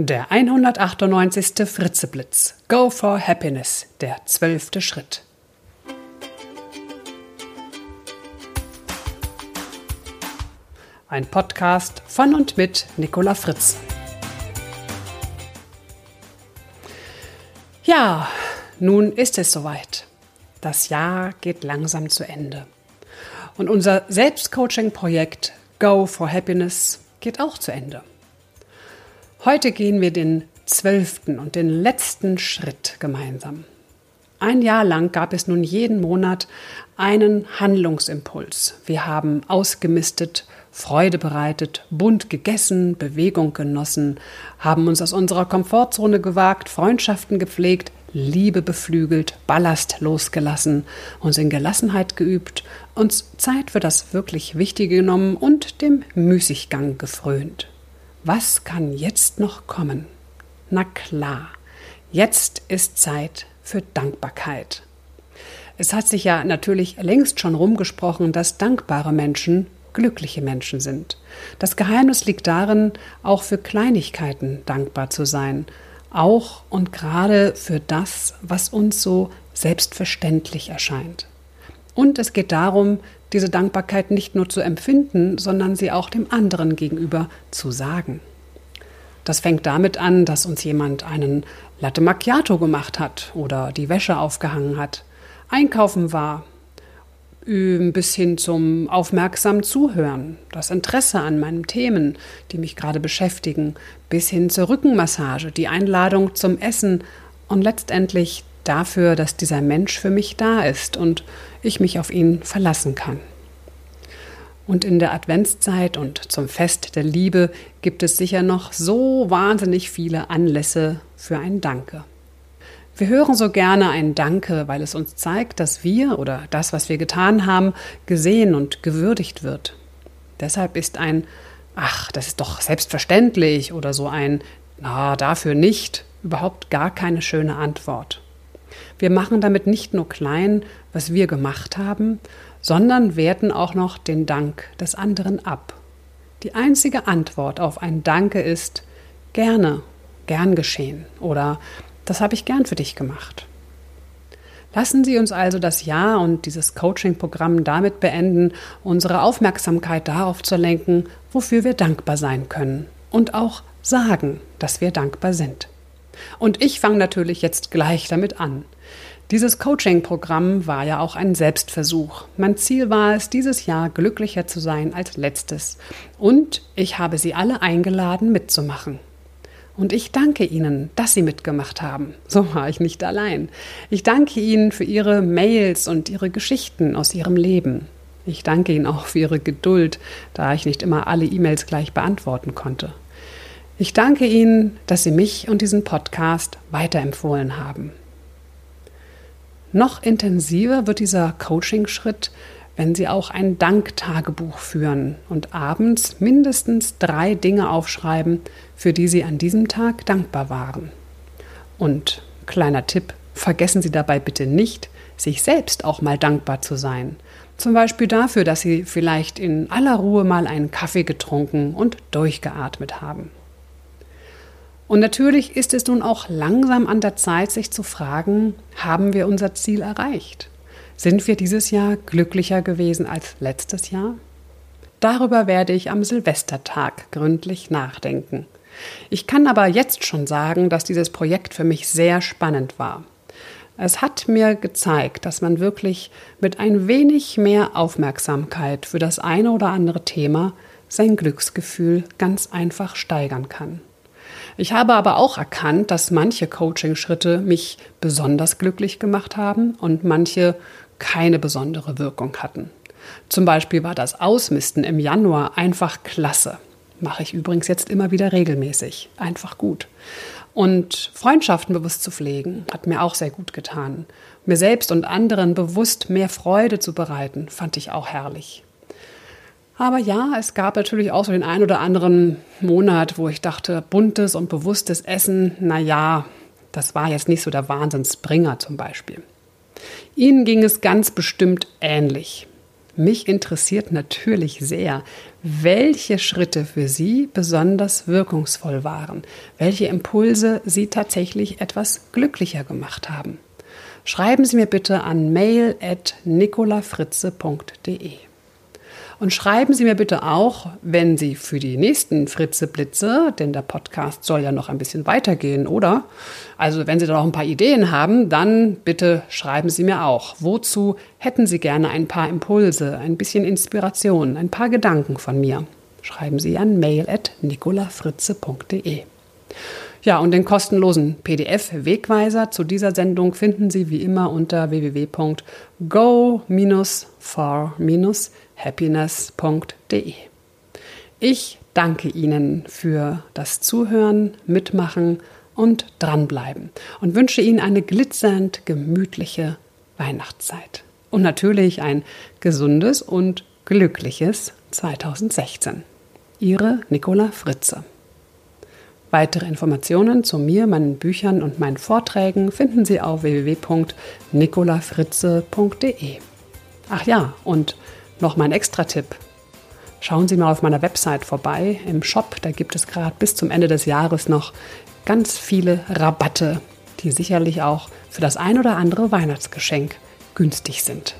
Der 198. Fritzeblitz. Go for Happiness. Der zwölfte Schritt. Ein Podcast von und mit Nicola Fritz. Ja, nun ist es soweit. Das Jahr geht langsam zu Ende. Und unser Selbstcoaching-Projekt Go for Happiness geht auch zu Ende. Heute gehen wir den zwölften und den letzten Schritt gemeinsam. Ein Jahr lang gab es nun jeden Monat einen Handlungsimpuls. Wir haben ausgemistet, Freude bereitet, bunt gegessen, Bewegung genossen, haben uns aus unserer Komfortzone gewagt, Freundschaften gepflegt, Liebe beflügelt, Ballast losgelassen, uns in Gelassenheit geübt, uns Zeit für das wirklich Wichtige genommen und dem Müßiggang gefrönt. Was kann jetzt noch kommen? Na klar, jetzt ist Zeit für Dankbarkeit. Es hat sich ja natürlich längst schon rumgesprochen, dass dankbare Menschen glückliche Menschen sind. Das Geheimnis liegt darin, auch für Kleinigkeiten dankbar zu sein, auch und gerade für das, was uns so selbstverständlich erscheint. Und es geht darum, diese Dankbarkeit nicht nur zu empfinden, sondern sie auch dem anderen gegenüber zu sagen. Das fängt damit an, dass uns jemand einen Latte Macchiato gemacht hat oder die Wäsche aufgehangen hat, einkaufen war, bis hin zum aufmerksamen Zuhören, das Interesse an meinen Themen, die mich gerade beschäftigen, bis hin zur Rückenmassage, die Einladung zum Essen und letztendlich dafür, dass dieser Mensch für mich da ist und ich mich auf ihn verlassen kann. Und in der Adventszeit und zum Fest der Liebe gibt es sicher noch so wahnsinnig viele Anlässe für ein Danke. Wir hören so gerne ein Danke, weil es uns zeigt, dass wir oder das, was wir getan haben, gesehen und gewürdigt wird. Deshalb ist ein Ach, das ist doch selbstverständlich oder so ein Na, dafür nicht überhaupt gar keine schöne Antwort. Wir machen damit nicht nur klein, was wir gemacht haben, sondern werten auch noch den Dank des anderen ab. Die einzige Antwort auf ein Danke ist gerne, gern geschehen oder das habe ich gern für dich gemacht. Lassen Sie uns also das Jahr und dieses Coaching-Programm damit beenden, unsere Aufmerksamkeit darauf zu lenken, wofür wir dankbar sein können und auch sagen, dass wir dankbar sind. Und ich fange natürlich jetzt gleich damit an. Dieses Coaching-Programm war ja auch ein Selbstversuch. Mein Ziel war es, dieses Jahr glücklicher zu sein als letztes. Und ich habe Sie alle eingeladen, mitzumachen. Und ich danke Ihnen, dass Sie mitgemacht haben. So war ich nicht allein. Ich danke Ihnen für Ihre Mails und Ihre Geschichten aus Ihrem Leben. Ich danke Ihnen auch für Ihre Geduld, da ich nicht immer alle E-Mails gleich beantworten konnte. Ich danke Ihnen, dass Sie mich und diesen Podcast weiterempfohlen haben. Noch intensiver wird dieser Coaching-Schritt, wenn Sie auch ein Danktagebuch führen und abends mindestens drei Dinge aufschreiben, für die Sie an diesem Tag dankbar waren. Und kleiner Tipp, vergessen Sie dabei bitte nicht, sich selbst auch mal dankbar zu sein. Zum Beispiel dafür, dass Sie vielleicht in aller Ruhe mal einen Kaffee getrunken und durchgeatmet haben. Und natürlich ist es nun auch langsam an der Zeit, sich zu fragen, haben wir unser Ziel erreicht? Sind wir dieses Jahr glücklicher gewesen als letztes Jahr? Darüber werde ich am Silvestertag gründlich nachdenken. Ich kann aber jetzt schon sagen, dass dieses Projekt für mich sehr spannend war. Es hat mir gezeigt, dass man wirklich mit ein wenig mehr Aufmerksamkeit für das eine oder andere Thema sein Glücksgefühl ganz einfach steigern kann. Ich habe aber auch erkannt, dass manche Coaching-Schritte mich besonders glücklich gemacht haben und manche keine besondere Wirkung hatten. Zum Beispiel war das Ausmisten im Januar einfach klasse. Mache ich übrigens jetzt immer wieder regelmäßig. Einfach gut. Und Freundschaften bewusst zu pflegen, hat mir auch sehr gut getan. Mir selbst und anderen bewusst mehr Freude zu bereiten, fand ich auch herrlich. Aber ja, es gab natürlich auch so den einen oder anderen Monat, wo ich dachte, buntes und bewusstes Essen, na ja, das war jetzt nicht so der Wahnsinnsbringer zum Beispiel. Ihnen ging es ganz bestimmt ähnlich. Mich interessiert natürlich sehr, welche Schritte für Sie besonders wirkungsvoll waren, welche Impulse Sie tatsächlich etwas glücklicher gemacht haben. Schreiben Sie mir bitte an mail.nicolafritze.de. Und schreiben Sie mir bitte auch, wenn Sie für die nächsten Fritze Blitze, denn der Podcast soll ja noch ein bisschen weitergehen, oder? Also wenn Sie da noch ein paar Ideen haben, dann bitte schreiben Sie mir auch. Wozu hätten Sie gerne ein paar Impulse, ein bisschen Inspiration, ein paar Gedanken von mir? Schreiben Sie an mail.nicolafritze.de. Ja, und den kostenlosen PDF-Wegweiser zu dieser Sendung finden Sie wie immer unter www.go-for-happiness.de. Ich danke Ihnen für das Zuhören, Mitmachen und dranbleiben und wünsche Ihnen eine glitzernd gemütliche Weihnachtszeit. Und natürlich ein gesundes und glückliches 2016. Ihre Nicola Fritze. Weitere Informationen zu mir, meinen Büchern und meinen Vorträgen finden Sie auf www.nicolafritze.de. Ach ja, und noch mein Extra-Tipp. Schauen Sie mal auf meiner Website vorbei. Im Shop, da gibt es gerade bis zum Ende des Jahres noch ganz viele Rabatte, die sicherlich auch für das ein oder andere Weihnachtsgeschenk günstig sind.